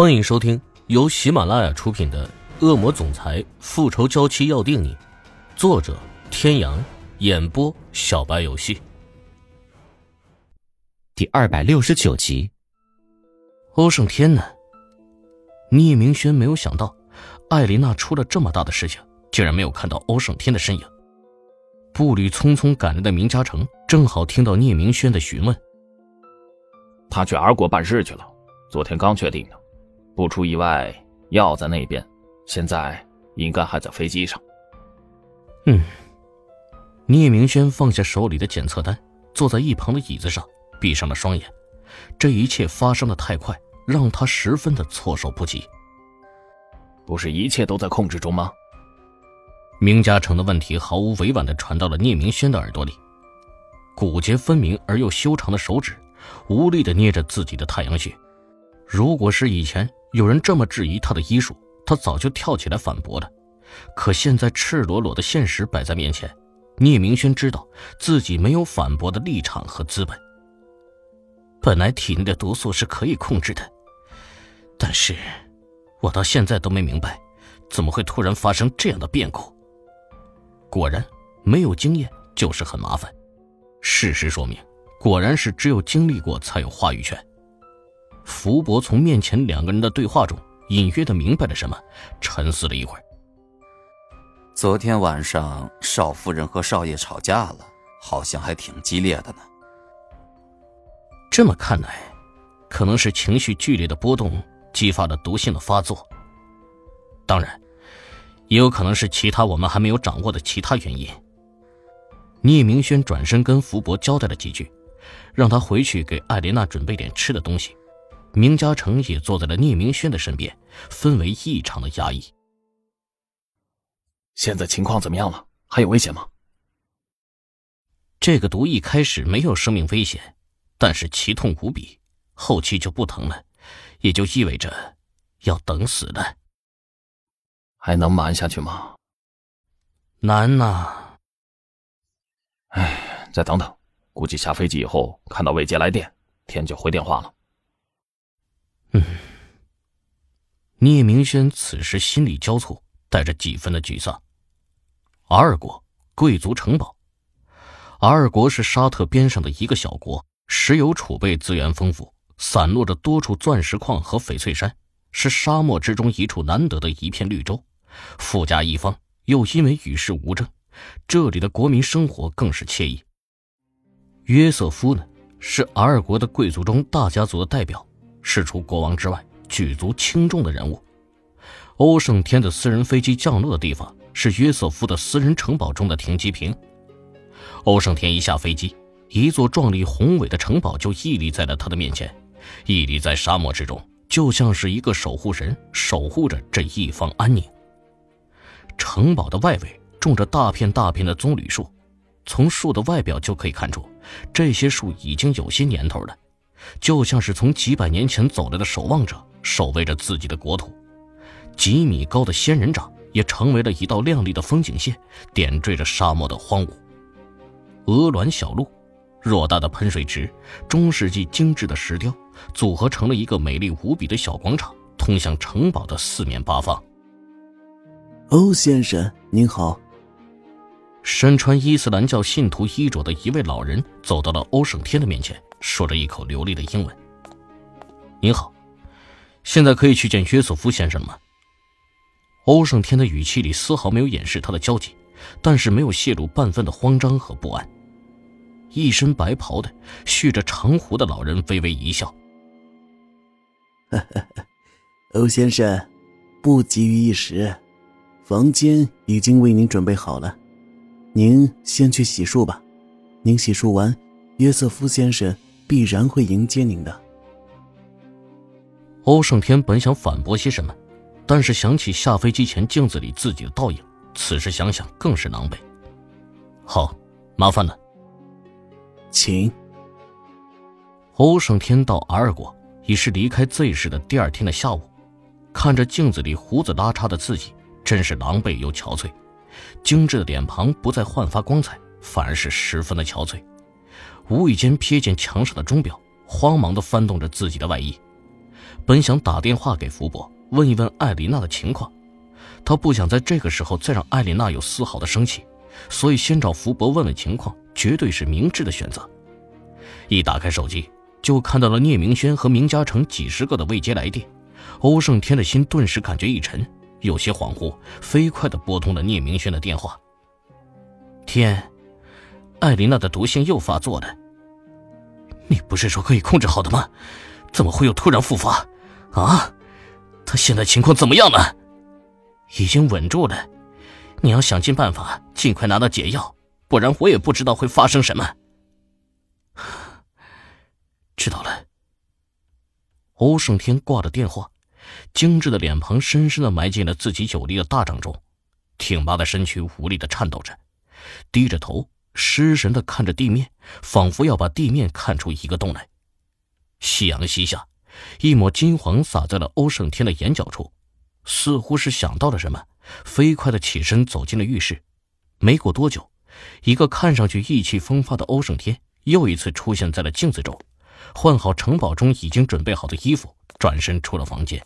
欢迎收听由喜马拉雅出品的《恶魔总裁复仇娇妻要定你》，作者：天阳，演播：小白游戏。第二百六十九集。欧胜天呢？聂明轩没有想到，艾琳娜出了这么大的事情，竟然没有看到欧胜天的身影。步履匆匆赶来的明嘉诚正好听到聂明轩的询问：“他去 R 国办事去了，昨天刚确定的。”不出意外，药在那边，现在应该还在飞机上。嗯。聂明轩放下手里的检测单，坐在一旁的椅子上，闭上了双眼。这一切发生的太快，让他十分的措手不及。不是一切都在控制中吗？明嘉诚的问题毫无委婉的传到了聂明轩的耳朵里。骨节分明而又修长的手指，无力的捏着自己的太阳穴。如果是以前，有人这么质疑他的医术，他早就跳起来反驳了。可现在赤裸裸的现实摆在面前，聂明轩知道自己没有反驳的立场和资本。本来体内的毒素是可以控制的，但是，我到现在都没明白，怎么会突然发生这样的变故。果然，没有经验就是很麻烦。事实说明，果然是只有经历过才有话语权。福伯从面前两个人的对话中隐约的明白了什么，沉思了一会儿。昨天晚上少夫人和少爷吵架了，好像还挺激烈的呢。这么看来，可能是情绪剧烈的波动激发了毒性的发作。当然，也有可能是其他我们还没有掌握的其他原因。聂明轩转身跟福伯交代了几句，让他回去给艾莲娜准备点吃的东西。明嘉诚也坐在了聂明轩的身边，氛围异常的压抑。现在情况怎么样了？还有危险吗？这个毒一开始没有生命危险，但是奇痛无比，后期就不疼了，也就意味着要等死了。还能瞒下去吗？难呐。哎，再等等，估计下飞机以后看到未接来电，天就回电话了。嗯，聂明轩此时心力交错，带着几分的沮丧。二国贵族城堡，二国是沙特边上的一个小国，石油储备资源丰富，散落着多处钻石矿和翡翠山，是沙漠之中一处难得的一片绿洲。富甲一方，又因为与世无争，这里的国民生活更是惬意。约瑟夫呢，是阿尔国的贵族中大家族的代表。是除国王之外举足轻重的人物。欧胜天的私人飞机降落的地方是约瑟夫的私人城堡中的停机坪。欧胜天一下飞机，一座壮丽宏伟的城堡就屹立在了他的面前，屹立在沙漠之中，就像是一个守护神，守护着这一方安宁。城堡的外围种着大片大片的棕榈树，从树的外表就可以看出，这些树已经有些年头了。就像是从几百年前走来的守望者，守卫着自己的国土。几米高的仙人掌也成为了一道亮丽的风景线，点缀着沙漠的荒芜。鹅卵小路，偌大的喷水池，中世纪精致的石雕，组合成了一个美丽无比的小广场，通向城堡的四面八方。欧先生您好。身穿伊斯兰教信徒衣着的一位老人走到了欧胜天的面前。说着一口流利的英文。您好，现在可以去见约瑟夫先生了吗？欧胜天的语气里丝毫没有掩饰他的焦急，但是没有泄露半分的慌张和不安。一身白袍的、蓄着长胡的老人微微一笑：“欧先生，不急于一时，房间已经为您准备好了，您先去洗漱吧。您洗漱完，约瑟夫先生。”必然会迎接您的。欧胜天本想反驳些什么，但是想起下飞机前镜子里自己的倒影，此时想想更是狼狈。好，麻烦了。请。欧胜天到 R 国已是离开 Z 市的第二天的下午，看着镜子里胡子拉碴的自己，真是狼狈又憔悴。精致的脸庞不再焕发光彩，反而是十分的憔悴。无意间瞥见墙上的钟表，慌忙地翻动着自己的外衣。本想打电话给福伯问一问艾琳娜的情况，他不想在这个时候再让艾琳娜有丝毫的生气，所以先找福伯问问情况，绝对是明智的选择。一打开手机，就看到了聂明轩和明嘉诚几十个的未接来电，欧胜天的心顿时感觉一沉，有些恍惚，飞快的拨通了聂明轩的电话。天，艾琳娜的毒性又发作了。你不是说可以控制好的吗？怎么会又突然复发？啊，她现在情况怎么样呢？已经稳住了。你要想尽办法尽快拿到解药，不然我也不知道会发生什么。知道了。欧胜天挂了电话，精致的脸庞深深的埋进了自己有力的大掌中，挺拔的身躯无力的颤抖着，低着头。失神的看着地面，仿佛要把地面看出一个洞来。夕阳西下，一抹金黄洒在了欧胜天的眼角处，似乎是想到了什么，飞快的起身走进了浴室。没过多久，一个看上去意气风发的欧胜天又一次出现在了镜子中，换好城堡中已经准备好的衣服，转身出了房间。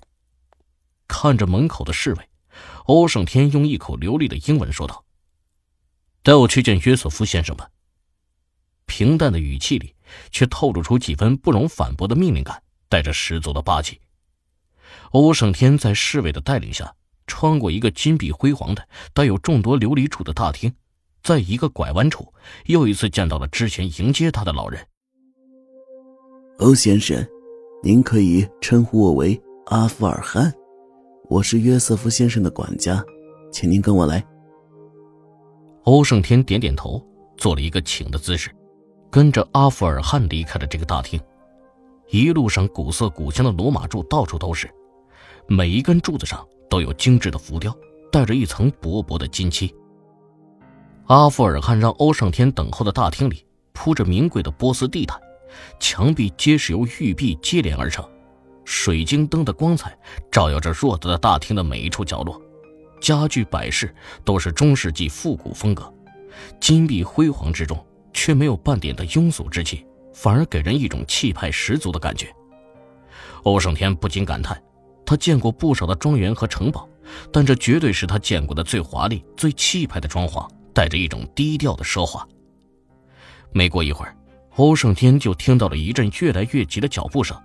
看着门口的侍卫，欧胜天用一口流利的英文说道。带我去见约瑟夫先生吧。平淡的语气里，却透露出几分不容反驳的命令感，带着十足的霸气。欧胜天在侍卫的带领下，穿过一个金碧辉煌的、带有众多琉璃柱的大厅，在一个拐弯处，又一次见到了之前迎接他的老人。欧先生，您可以称呼我为阿富尔汗，我是约瑟夫先生的管家，请您跟我来。欧胜天点点头，做了一个请的姿势，跟着阿富尔汗离开了这个大厅。一路上古色古香的罗马柱到处都是，每一根柱子上都有精致的浮雕，带着一层薄薄的金漆。阿富尔汗让欧胜天等候的大厅里铺着名贵的波斯地毯，墙壁皆是由玉璧接连而成，水晶灯的光彩照耀着偌大的大厅的每一处角落。家具摆饰都是中世纪复古风格，金碧辉煌之中却没有半点的庸俗之气，反而给人一种气派十足的感觉。欧胜天不禁感叹：他见过不少的庄园和城堡，但这绝对是他见过的最华丽、最气派的装潢，带着一种低调的奢华。没过一会儿，欧胜天就听到了一阵越来越急的脚步声，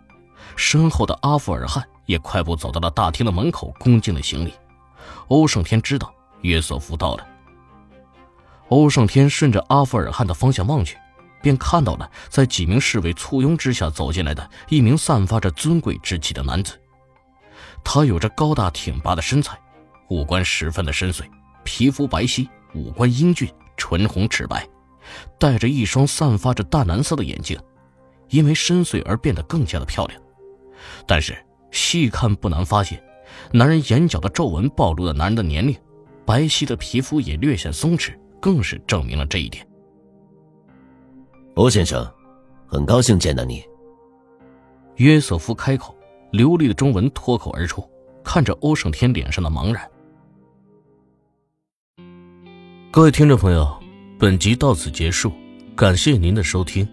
身后的阿富尔汗也快步走到了大厅的门口，恭敬的行礼。欧胜天知道约瑟夫到了。欧胜天顺着阿富尔汗的方向望去，便看到了在几名侍卫簇拥之下走进来的一名散发着尊贵之气的男子。他有着高大挺拔的身材，五官十分的深邃，皮肤白皙，五官英俊，唇红齿白，戴着一双散发着淡蓝色的眼睛，因为深邃而变得更加的漂亮。但是细看不难发现。男人眼角的皱纹暴露了男人的年龄，白皙的皮肤也略显松弛，更是证明了这一点。欧先生，很高兴见到你。约瑟夫开口，流利的中文脱口而出，看着欧胜天脸上的茫然。各位听众朋友，本集到此结束，感谢您的收听。